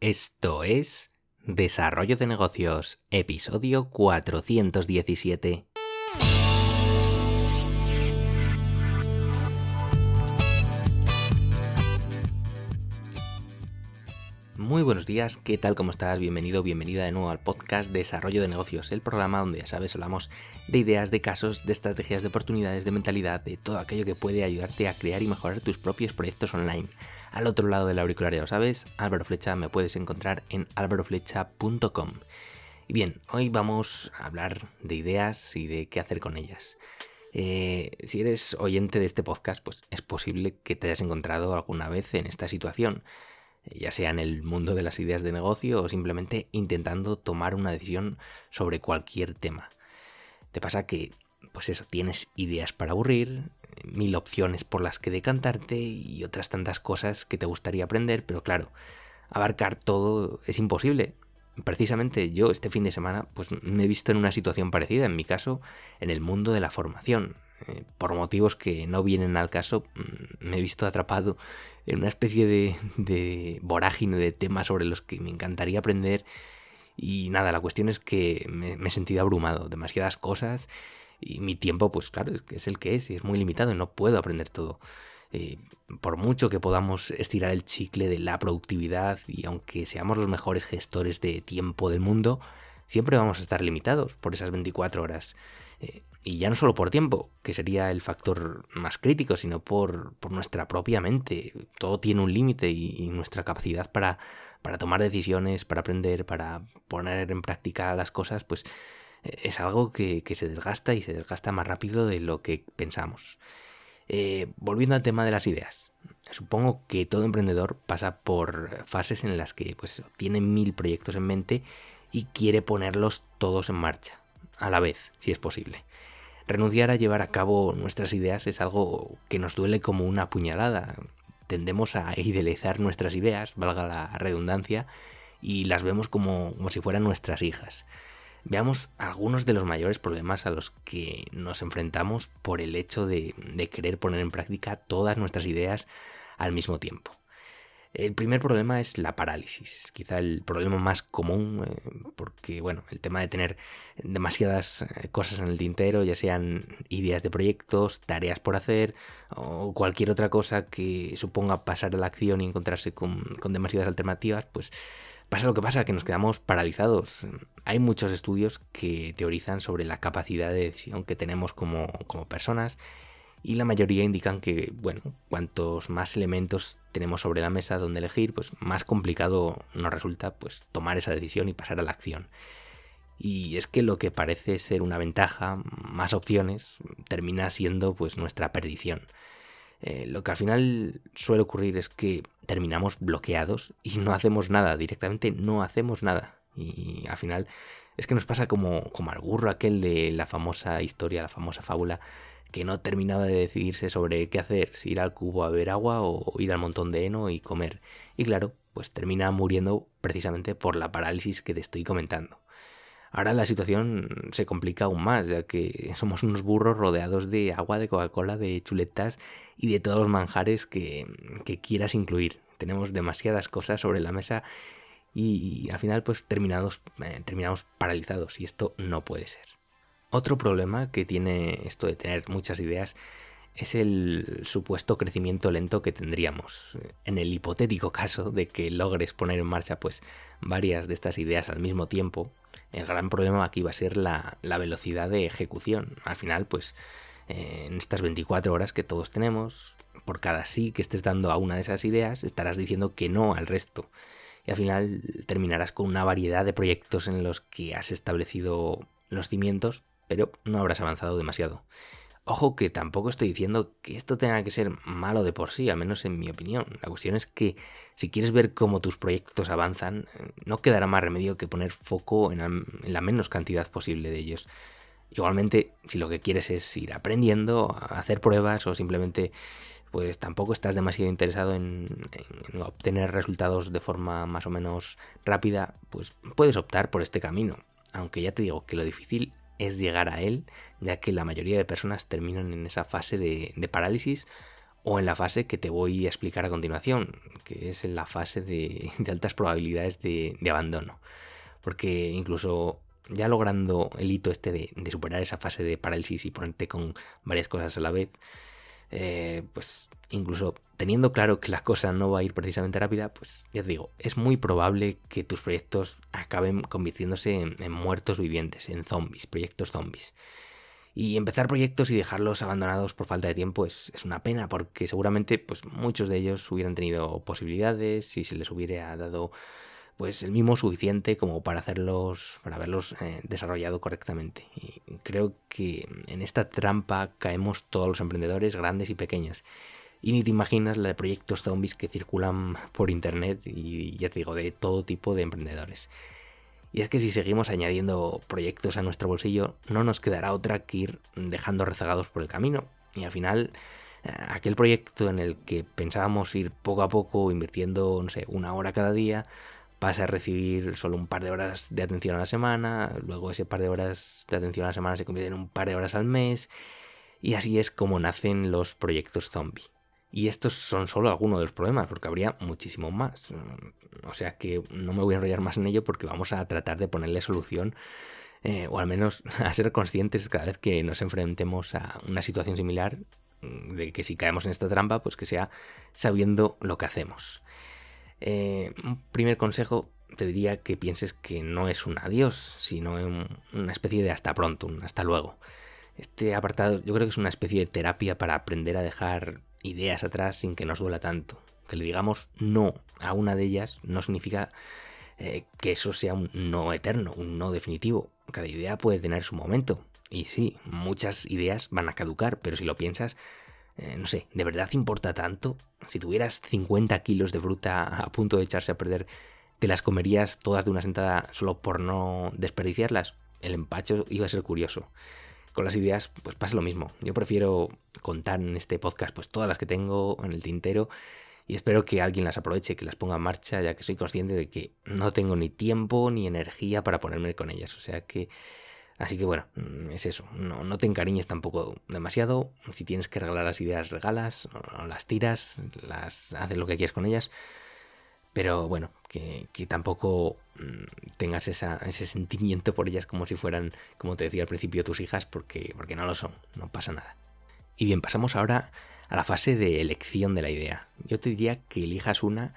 Esto es Desarrollo de Negocios, episodio 417. Muy buenos días, ¿qué tal? ¿Cómo estás? Bienvenido, bienvenida de nuevo al podcast Desarrollo de Negocios, el programa donde ya sabes, hablamos de ideas, de casos, de estrategias, de oportunidades, de mentalidad, de todo aquello que puede ayudarte a crear y mejorar tus propios proyectos online. Al otro lado del auricular, lo sabes, Álvaro Flecha, me puedes encontrar en álvaroflecha.com. Y bien, hoy vamos a hablar de ideas y de qué hacer con ellas. Eh, si eres oyente de este podcast, pues es posible que te hayas encontrado alguna vez en esta situación ya sea en el mundo de las ideas de negocio o simplemente intentando tomar una decisión sobre cualquier tema. Te pasa que, pues eso, tienes ideas para aburrir, mil opciones por las que decantarte y otras tantas cosas que te gustaría aprender, pero claro, abarcar todo es imposible. Precisamente yo este fin de semana pues me he visto en una situación parecida, en mi caso, en el mundo de la formación. Eh, por motivos que no vienen al caso, mm, me he visto atrapado en una especie de, de vorágine de temas sobre los que me encantaría aprender. Y nada, la cuestión es que me, he sentido abrumado, demasiadas cosas y mi tiempo, pues claro, es, es el que es y es muy limitado y no puedo aprender todo. Eh, por mucho que podamos estirar el chicle de la productividad y aunque seamos los mejores gestores de tiempo del mundo, siempre vamos a estar limitados por esas 24 horas. Eh, y ya no solo por tiempo, que sería el factor más crítico, sino por, nuestra propia mente. Todo tiene un límite y, nuestra capacidad para, para tomar decisiones, para aprender, para poner en práctica las cosas, pues eh, es algo que, se desgasta y se desgasta más rápido de lo que pensamos. Eh, volviendo al tema de las ideas. Supongo que todo emprendedor pasa por fases en las que pues, tiene mil proyectos en mente y quiere ponerlos todos en marcha, a la vez, si es posible. Renunciar a llevar a cabo nuestras ideas es algo que nos duele como una puñalada. Tendemos a idealizar nuestras ideas, valga la redundancia, y las vemos como, si fueran nuestras hijas. Veamos algunos de los mayores problemas a los que nos enfrentamos por el hecho de querer poner en práctica todas nuestras ideas al mismo tiempo. El primer problema es la parálisis, quizá el problema más común, eh, porque bueno, el tema de tener demasiadas eh, cosas en el tintero, ya sean ideas de proyectos, tareas por hacer o cualquier otra cosa que suponga pasar a la acción y encontrarse con, demasiadas alternativas, pues pasa lo que pasa, que nos quedamos paralizados. Hay muchos estudios que teorizan sobre la capacidad de decisión que tenemos como, como personas y la mayoría indican que, bueno, cuantos más elementos tenemos sobre la mesa donde elegir, pues más complicado nos resulta pues tomar esa decisión y pasar a la acción. Y es que lo que parece ser una ventaja, más opciones, termina siendo pues nuestra perdición. Eh, lo que al final suele ocurrir es que terminamos bloqueados y no hacemos nada, directamente no hacemos nada. Y al final es que nos pasa como, como al burro aquel de la famosa historia, la famosa fábula, que no terminaba de decidirse sobre qué hacer, si ir al cubo a beber agua o ir al montón de heno y comer. Y claro, pues termina muriendo precisamente por la parálisis que te estoy comentando. Ahora la situación se complica aún más, ya que somos unos burros rodeados de agua, de Coca-Cola, de chuletas y de todos los manjares que, quieras incluir. Tenemos demasiadas cosas sobre la mesa y, al final pues eh, terminamos paralizados y esto no puede ser. Otro problema que tiene esto de tener muchas ideas es el supuesto crecimiento lento que tendríamos. En el hipotético caso de que logres poner en marcha pues varias de estas ideas al mismo tiempo, el gran problema aquí va a ser la, velocidad de ejecución. Al final, pues en estas 24 horas que todos tenemos, por cada sí que estés dando a una de esas ideas, estarás diciendo que no al resto. Y al final terminarás con una variedad de proyectos en los que has establecido los cimientos, pero no habrás avanzado demasiado. Ojo que tampoco estoy diciendo que esto tenga que ser malo de por sí, al menos en mi opinión. La cuestión es que si quieres ver cómo tus proyectos avanzan, no quedará más remedio que poner foco en la, menos cantidad posible de ellos. Igualmente, si lo que quieres es ir aprendiendo, hacer pruebas o simplemente pues tampoco estás demasiado interesado en, en, obtener resultados de forma más o menos rápida, pues puedes optar por este camino. Aunque ya te digo que lo difícil es llegar a él, ya que la mayoría de personas terminan en esa fase de, parálisis o en la fase que te voy a explicar a continuación, que es en la fase de, altas probabilidades de, abandono. Porque incluso ya logrando el hito este de, superar esa fase de parálisis y ponerte con varias cosas a la vez, eh, pues incluso teniendo claro que la cosa no va a ir precisamente rápida, pues ya te digo, es muy probable que tus proyectos acaben convirtiéndose en, muertos vivientes, en zombies, proyectos zombies. Y empezar proyectos y dejarlos abandonados por falta de tiempo es, una pena, porque seguramente pues, muchos de ellos hubieran tenido posibilidades si se les hubiera dado pues el mismo suficiente como para hacerlos, para haberlos eh, desarrollado correctamente. Y creo que en esta trampa caemos todos los emprendedores, grandes y pequeños. Y ni te imaginas la de proyectos zombies que circulan por internet y ya te digo, de todo tipo de emprendedores. Y es que si seguimos añadiendo proyectos a nuestro bolsillo, no nos quedará otra que ir dejando rezagados por el camino. Y al final, eh, aquel proyecto en el que pensábamos ir poco a poco, invirtiendo, no sé, una hora cada día, pasa a recibir solo un par de horas de atención a la semana, luego ese par de horas de atención a la semana se convierte en un par de horas al mes, y así es como nacen los proyectos zombie. Y estos son solo algunos de los problemas, porque habría muchísimo más. O sea que no me voy a enrollar más en ello porque vamos a tratar de ponerle solución, eh, o al menos a ser conscientes cada vez que nos enfrentemos a una situación similar, de que si caemos en esta trampa, pues que sea sabiendo lo que hacemos. Eh, un primer consejo te diría que pienses que no es un adiós, sino una especie de hasta pronto, un hasta luego. Este apartado yo creo que es una especie de terapia para aprender a dejar ideas atrás sin que nos duela tanto. Que le digamos no a una de ellas no significa eh, que eso sea un no eterno, un no definitivo. Cada idea puede tener su momento. Y sí, muchas ideas van a caducar, pero si lo piensas, eh, no sé, ¿de verdad importa tanto? Si tuvieras 50 kilos de fruta a punto de echarse a perder, ¿te las comerías todas de una sentada solo por no desperdiciarlas? El empacho iba a ser curioso con las ideas pues pasa lo mismo. Yo prefiero contar en este podcast pues todas las que tengo en el tintero y espero que alguien las aproveche, que las ponga en marcha, ya que soy consciente de que no tengo ni tiempo ni energía para ponerme con ellas. O sea que... Así que bueno, mm, es eso. No, te encariñes tampoco demasiado. Si tienes que regalar las ideas, regalas, las tiras, las haces lo que quieras con ellas. Pero bueno, que, tampoco mm, tengas ese sentimiento por ellas como si fueran, como te decía al principio, tus hijas, porque, porque no lo son, no pasa nada. Y bien, pasamos ahora a la fase de elección de la idea. Yo te diría que elijas una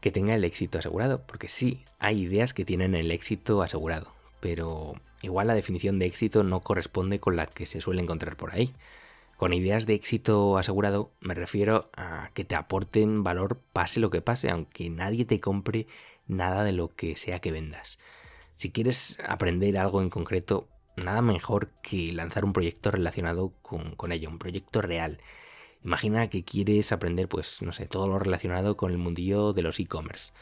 que tenga el éxito asegurado, porque sí, hay ideas que tienen el éxito asegurado, pero igual la definición de éxito no corresponde con la que se suele encontrar por ahí. Con ideas de éxito asegurado me refiero a que te aporten valor pase lo que pase, aunque nadie te compre nada de lo que sea que vendas. Si quieres aprender algo en concreto, nada mejor que lanzar un proyecto relacionado con, ello, un proyecto real. Imagina que quieres aprender, pues, no sé, todo lo relacionado con el mundillo de los e-commerce.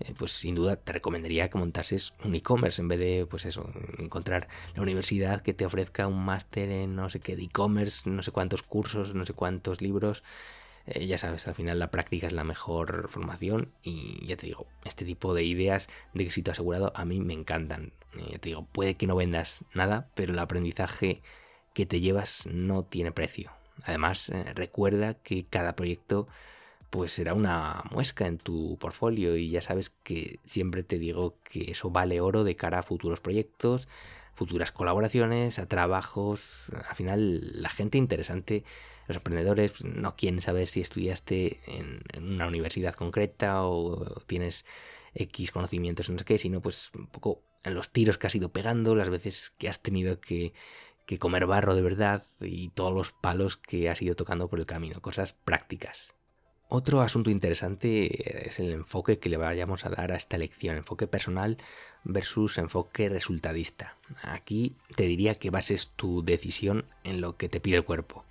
Eh, pues sin duda te recomendaría que montases un e-commerce en vez de, pues eso, encontrar la universidad que te ofrezca un máster en no sé qué de e-commerce, no sé cuántos cursos, no sé cuántos libros. Eh, ya sabes, al final la práctica es la mejor formación y ya te digo, este tipo de ideas de éxito asegurado a mí me encantan. Eh, ya te digo, puede que no vendas nada, pero el aprendizaje que te llevas no tiene precio. Además, recuerda que cada proyecto pues será una muesca en tu portfolio y ya sabes que siempre te digo que eso vale oro de cara a futuros proyectos, futuras colaboraciones, a trabajos. Al final la gente interesante, los emprendedores, pues, no quieren saber si estudiaste en, una universidad concreta o tienes X conocimientos, no sé qué, sino pues un poco en los tiros que has ido pegando, las veces que has tenido que, que comer barro de verdad y todos los palos que has ido tocando por el camino, cosas prácticas. Otro asunto interesante es el enfoque que le vayamos a dar a esta elección, enfoque personal versus enfoque resultadista. Aquí te diría que bases tu decisión en lo que te pide el cuerpo.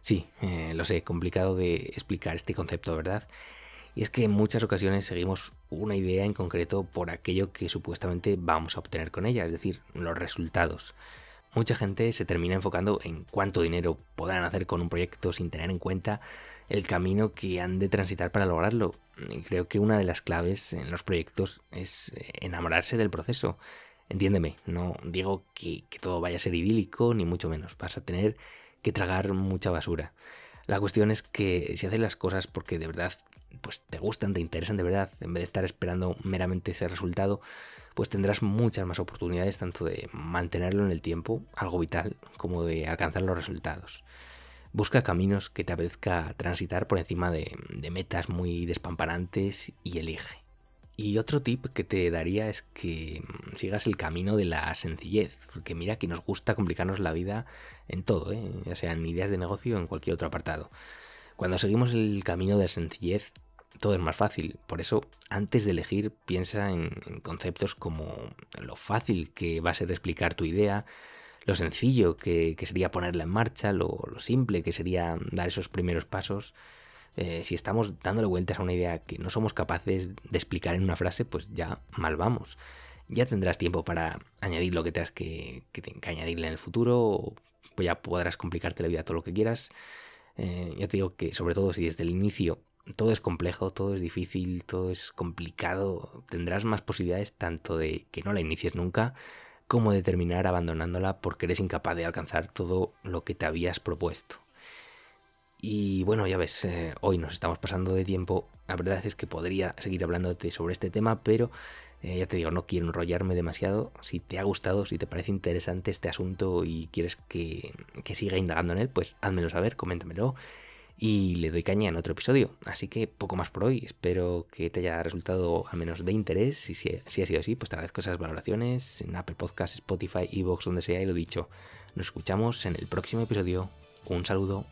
Sí, eh, lo sé, complicado de explicar este concepto, ¿verdad? Y es que en muchas ocasiones seguimos una idea en concreto por aquello que supuestamente vamos a obtener con ella, es decir, los resultados. Mucha gente se termina enfocando en cuánto dinero podrán hacer con un proyecto sin tener en cuenta el camino que han de transitar para lograrlo. Creo que una de las claves en los proyectos es eh, enamorarse del proceso. Entiéndeme, no digo que, todo vaya a ser idílico, ni mucho menos. Vas a tener que tragar mucha basura. La cuestión es que si haces las cosas porque de verdad pues te gustan, te interesan de verdad, en vez de estar esperando meramente ese resultado, pues tendrás muchas más oportunidades tanto de mantenerlo en el tiempo, algo vital, como de alcanzar los resultados. Busca caminos que te apetezca transitar por encima de, metas muy despamparantes y elige. Y otro tip que te daría es que mm, sigas el camino de la sencillez, porque mira que nos gusta complicarnos la vida en todo, ¿eh? ya sean ideas de negocio o en cualquier otro apartado. Cuando seguimos el camino de la sencillez, todo es más fácil. Por eso, antes de elegir, piensa en, conceptos como lo fácil que va a ser explicar tu idea, lo sencillo que, sería ponerla en marcha, lo, simple que sería dar esos primeros pasos. Eh, si estamos dándole vueltas a una idea que no somos capaces de explicar en una frase, pues ya mal vamos. Ya tendrás tiempo para añadir lo que tengas que, añadirle en el futuro, pues ya podrás complicarte la vida todo lo que quieras. Eh, ya te digo que sobre todo si desde el inicio todo es complejo, todo es difícil, todo es complicado, tendrás más posibilidades tanto de que no la inicies nunca, como de terminar abandonándola porque eres incapaz de alcanzar todo lo que te habías propuesto. Y bueno, ya ves, eh, hoy nos estamos pasando de tiempo. La verdad es que podría seguir hablándote sobre este tema, pero eh, ya te digo, no quiero enrollarme demasiado. Si te ha gustado, si te parece interesante este asunto y quieres que, que siga indagando en él, pues házmelo saber, coméntamelo y le doy caña en otro episodio. Así que poco más por hoy. Espero que te haya resultado al menos de interés. Y si, ha sido así, pues te agradezco esas valoraciones en Apple Podcasts, Spotify, Evox, donde sea. Y lo dicho, nos escuchamos en el próximo episodio. Un saludo.